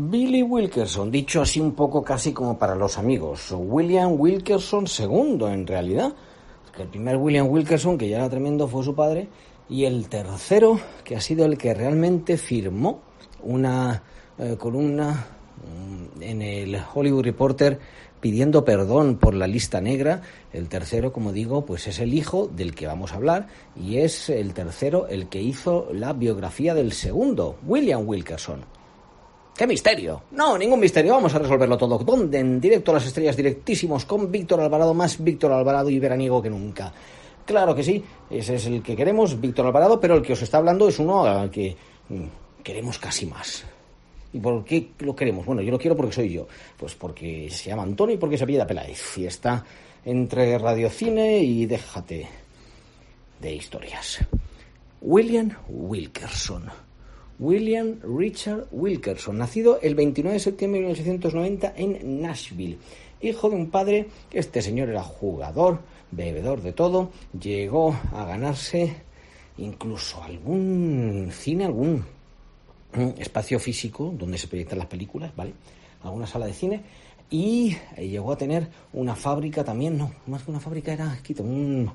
Billy Wilkerson, dicho así un poco casi como para los amigos. William Wilkerson II, en realidad. Que el primer William Wilkerson, que ya era tremendo, fue su padre. Y el tercero, que ha sido el que realmente firmó una eh, columna mm, en el Hollywood Reporter pidiendo perdón por la lista negra. El tercero, como digo, pues es el hijo del que vamos a hablar y es el tercero el que hizo la biografía del segundo, William Wilkerson. ¡Qué misterio! No, ningún misterio, vamos a resolverlo todo. ¿Dónde? En directo a las estrellas directísimos con Víctor Alvarado, más Víctor Alvarado y veraniego que nunca. Claro que sí, ese es el que queremos, Víctor Alvarado, pero el que os está hablando es uno al que mm, queremos casi más. ¿Y por qué lo queremos? Bueno, yo lo quiero porque soy yo. Pues porque se llama Antonio y porque se apellida Peláez. Y está entre radiocine y déjate de historias. William Wilkerson. William Richard Wilkerson, nacido el 29 de septiembre de 1890 en Nashville. Hijo de un padre, este señor era jugador, bebedor de todo, llegó a ganarse incluso algún cine, algún espacio físico donde se proyectan las películas, ¿vale? Alguna sala de cine. Y llegó a tener una fábrica también, no, más que una fábrica era, quito, un,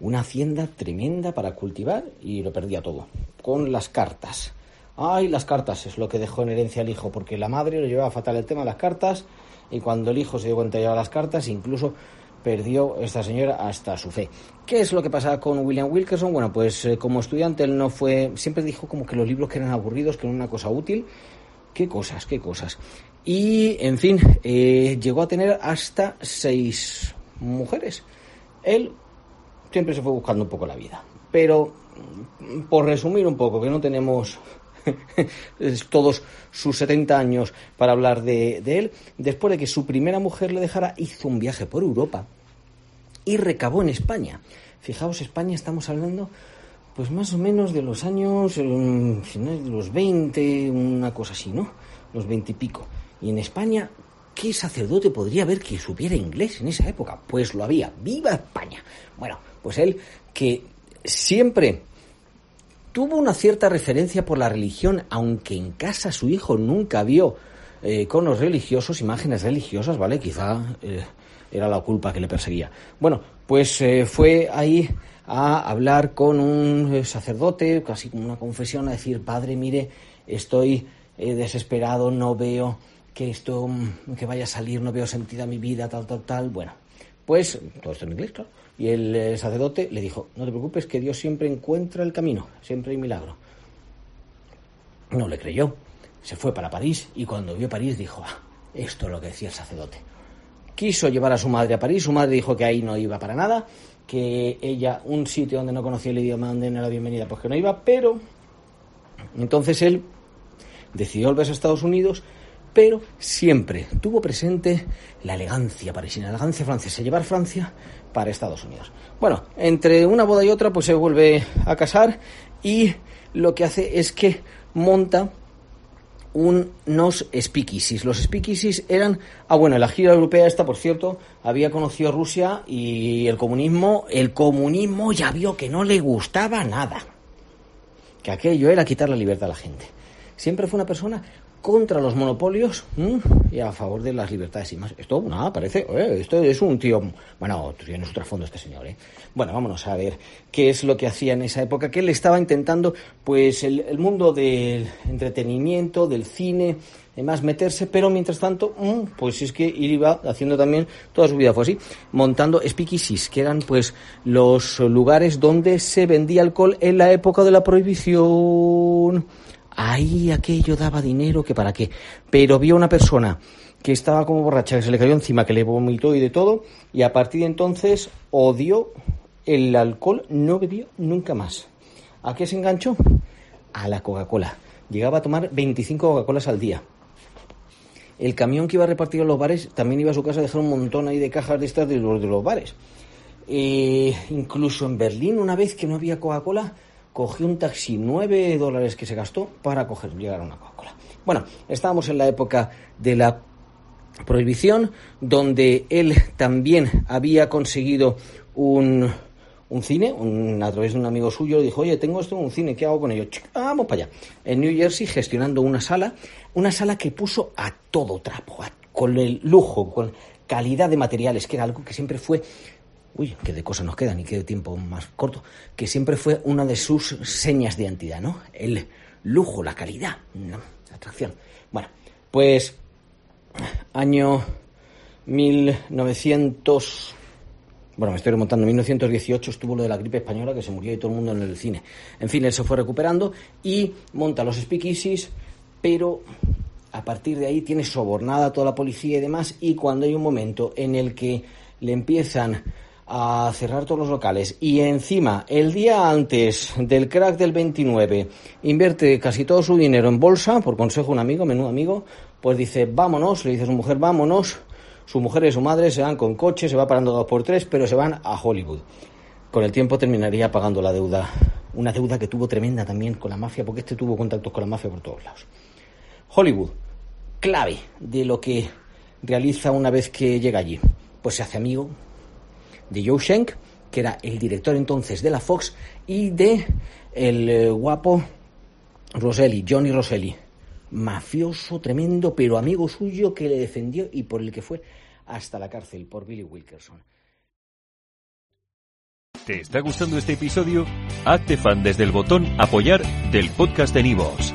una hacienda tremenda para cultivar y lo perdía todo, con las cartas. Ay, las cartas es lo que dejó en herencia al hijo, porque la madre lo llevaba fatal el tema de las cartas y cuando el hijo se dio cuenta de llevar las cartas, incluso perdió esta señora hasta su fe. ¿Qué es lo que pasa con William Wilkerson? Bueno, pues eh, como estudiante él no fue, siempre dijo como que los libros que eran aburridos, que eran una cosa útil. Qué cosas, qué cosas. Y, en fin, eh, llegó a tener hasta seis mujeres. Él siempre se fue buscando un poco la vida. Pero, por resumir un poco, que no tenemos todos sus 70 años para hablar de, él, después de que su primera mujer le dejara, hizo un viaje por Europa y recabó en España. Fijaos, España estamos hablando pues más o menos de los años, eh, los 20, una cosa así, ¿no? Los 20 y pico. Y en España ¿Qué sacerdote podría haber que supiera inglés en esa época? Pues lo había. ¡Viva España! Bueno, pues él que siempre tuvo una cierta referencia por la religión, aunque en casa su hijo nunca vio eh, con los religiosos, imágenes religiosas, ¿vale? Quizá eh, era la culpa que le perseguía. Bueno, pues eh, fue ahí a hablar con un sacerdote, casi como una confesión, a decir, padre, mire, estoy desesperado, no veo que esto, que vaya a salir, no veo sentido a mi vida, tal, tal, tal. Bueno, pues todo esto en inglés, claro. Y el eh, sacerdote le dijo, no te preocupes, que Dios siempre encuentra el camino, siempre hay milagro. No le creyó, se fue para París y cuando vio París dijo, ah, esto es lo que decía el sacerdote. Quiso llevar a su madre a París, su madre dijo que ahí no iba para nada, que ella, un sitio donde no conocía el idioma, donde no era bienvenida, pues que no iba, pero entonces él decidió volverse a Estados Unidos pero siempre tuvo presente la elegancia parisina, la elegancia francesa, llevar Francia para Estados Unidos. Bueno, entre una boda y otra, pues se vuelve a casar y lo que hace es que monta unos speakeasies. Los speakeasies eran, ah bueno, la gira europea esta, por cierto, había conocido Rusia y el comunismo, el comunismo ya vio que no le gustaba nada. Que aquello era quitar la libertad a la gente. Siempre fue una persona contra los monopolios y a favor de las libertades y más. Esto, nada, parece, esto es un tío, bueno, tiene su trasfondo este señor, ¿eh? Bueno, vámonos a ver qué es lo que hacía en esa época, que él estaba intentando, pues, el, mundo del entretenimiento, del cine, más meterse, pero mientras tanto, pues es que iba haciendo también, toda su vida fue así, montando speakeasies, que eran pues los lugares donde se vendía alcohol en la época de la prohibición. Ahí aquello daba dinero que para qué. Pero vio una persona que estaba como borracha, que se le cayó encima, que le vomitó y de todo, y a partir de entonces odió el alcohol, no bebió nunca más. ¿A qué se enganchó? a la Coca-Cola. Llegaba a tomar 25 Coca-Colas al día. El camión que iba a repartir a los bares también iba a su casa a dejar un montón ahí de cajas de estas de los, de los bares. Eh, incluso en Berlín, una vez que no había Coca-Cola, cogió un taxi, 9 dólares que se gastó para coger, llegar a una Coca-Cola. Bueno, estábamos en la época de la prohibición, donde él también había conseguido un, un cine, a través de un amigo suyo, dijo, oye, tengo esto un cine, ¿qué hago con ello? vamos para allá. En New Jersey gestionando una sala, una sala que puso a todo trapo, con el lujo, con calidad de materiales, que era algo que siempre fue, uy, qué de cosas nos quedan y qué tiempo más corto, que siempre fue una de sus señas de identidad, ¿no? El lujo, la calidad, la atracción. Bueno, pues año 1900 bueno, me estoy remontando, en 1918 estuvo lo de la gripe española que se murió y todo el mundo en el cine. En fin, él se fue recuperando y monta los speakeasies, pero a partir de ahí tiene sobornada toda la policía y demás y cuando hay un momento en el que le empiezan a cerrar todos los locales y encima el día antes del crack del 29 invierte casi todo su dinero en bolsa por consejo de un amigo, menudo amigo, pues dice vámonos, le dice a su mujer vámonos su mujer y su madre se van con coche, se va parando dos por tres, pero se van a Hollywood. Con el tiempo terminaría pagando la deuda, una deuda que tuvo tremenda también con la mafia, porque este tuvo contactos con la mafia por todos lados. Hollywood, clave de lo que realiza una vez que llega allí. Pues se hace amigo de Joe Schenk, que era el director entonces de la Fox, y de el eh, guapo Rosselli, Johnny Rosselli, mafioso tremendo, pero amigo suyo que le defendió y por el que fue hasta la cárcel por Billy Wilkerson. ¿Te está gustando este episodio? Hazte fan desde el botón Apoyar del podcast de Nivos.